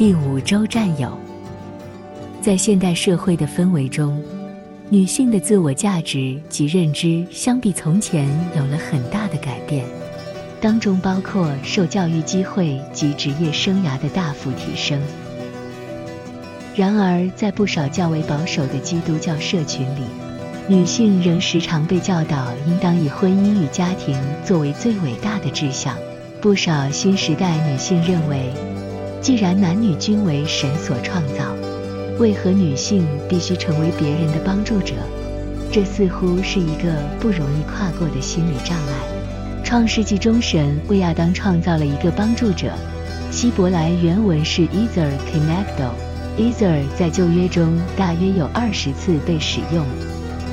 第五周占有。在现代社会的氛围中，女性的自我价值及认知相比从前有了很大的改变，当中包括受教育机会及职业生涯的大幅提升。然而，在不少较为保守的基督教社群里，女性仍时常被教导应当以婚姻与家庭作为最伟大的志向。不少新时代女性认为，既然男女均为神所创造，为何女性必须成为别人的帮助者？这似乎是一个不容易跨过的心理障碍。创世纪中，神为亚当创造了一个帮助者，希伯来原文是 Ezer Kenegdo。Ezer 在旧约中大约有二十次被使用，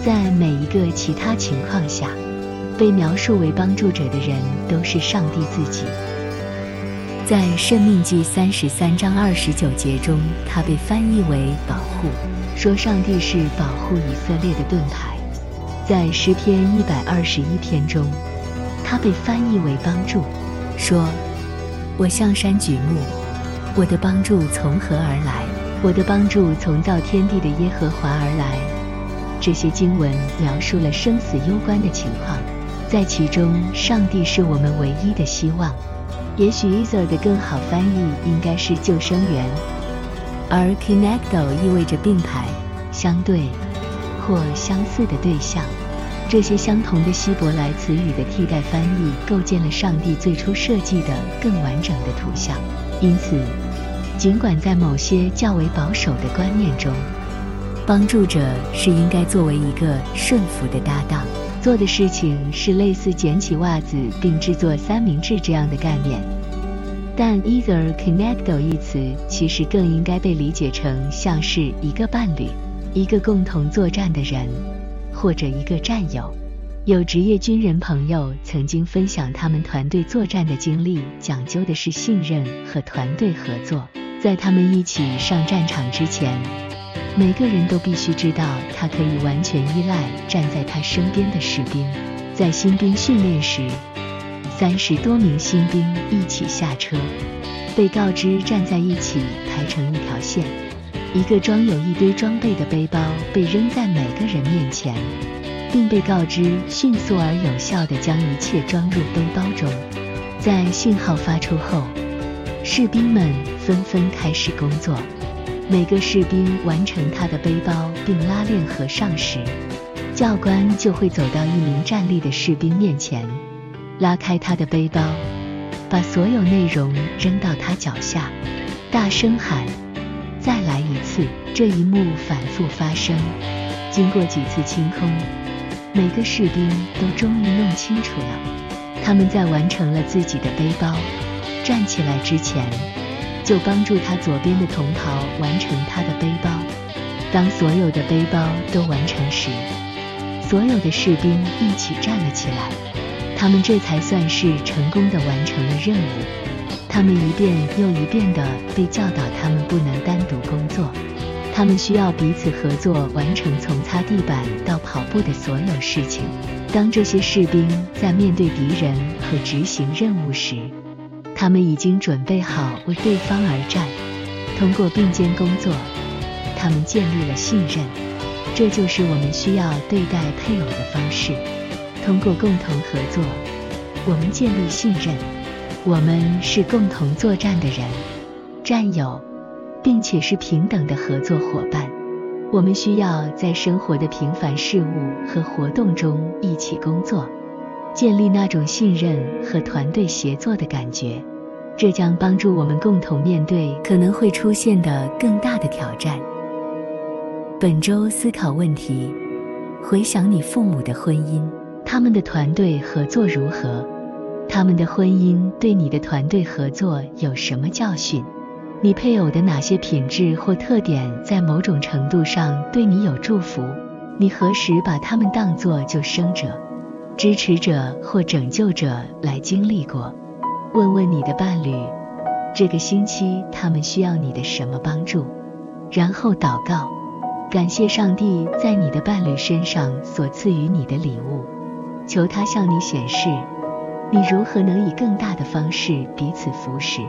在每一个其他情况下，被描述为帮助者的人都是上帝自己。在《圣命记》三十三章二十九节中，它被翻译为“保护”，说上帝是保护以色列的盾牌。在诗篇一百二十一篇中，它被翻译为“帮助”，说：“我向山举目，我的帮助从何而来？我的帮助从造天地的耶和华而来。”这些经文描述了生死攸关的情况，在其中，上帝是我们唯一的希望。也许 Ezer 的更好翻译应该是救生员，而 Kenegdo 意味着并排、相对或相似的对象。这些相同的希伯来词语的替代翻译，构建了上帝最初设计的更完整的图像。因此，尽管在某些较为保守的观念中，帮助者是应该作为一个顺服的搭档。做的事情是类似捡起袜子并制作三明治这样的概念，但 either connecto 一词其实更应该被理解成像是一个伴侣、一个共同作战的人，或者一个战友。有职业军人朋友曾经分享他们团队作战的经历，讲究的是信任和团队合作。在他们一起上战场之前，每个人都必须知道，他可以完全依赖站在他身边的士兵。在新兵训练时，三十多名新兵一起下车，被告知站在一起排成一条线。一个装有一堆装备的背包被扔在每个人面前，并被告知迅速而有效地将一切装入背包中。在信号发出后，士兵们纷纷开始工作。每个士兵完成他的背包并拉链合上时，教官就会走到一名站立的士兵面前，拉开他的背包，把所有内容扔到他脚下，大声喊：“再来一次！”这一幕反复发生，经过几次清空，每个士兵都终于弄清楚了，他们在完成了自己的背包，站起来之前。就帮助他左边的同袍完成他的背包。当所有的背包都完成时，所有的士兵一起站了起来。他们这才算是成功地完成了任务。他们一遍又一遍地被教导，他们不能单独工作，他们需要彼此合作完成从擦地板到跑步的所有事情。当这些士兵在面对敌人和执行任务时，他们已经准备好为对方而战。通过并肩工作，他们建立了信任。这就是我们需要对待配偶的方式。通过共同合作，我们建立信任。我们是共同作战的人，战友，并且是平等的合作伙伴。我们需要在生活的平凡事物和活动中一起工作。建立那种信任和团队协作的感觉，这将帮助我们共同面对可能会出现的更大的挑战。本周思考问题：回想你父母的婚姻，他们的团队合作如何？他们的婚姻对你的团队合作有什么教训？你配偶的哪些品质或特点在某种程度上对你有祝福？你何时把他们当作救生者？支持者或拯救者来经历过。问问你的伴侣，这个星期他们需要你的什么帮助？然后祷告，感谢上帝在你的伴侣身上所赐予你的礼物，求他向你显示，你如何能以更大的方式彼此扶持。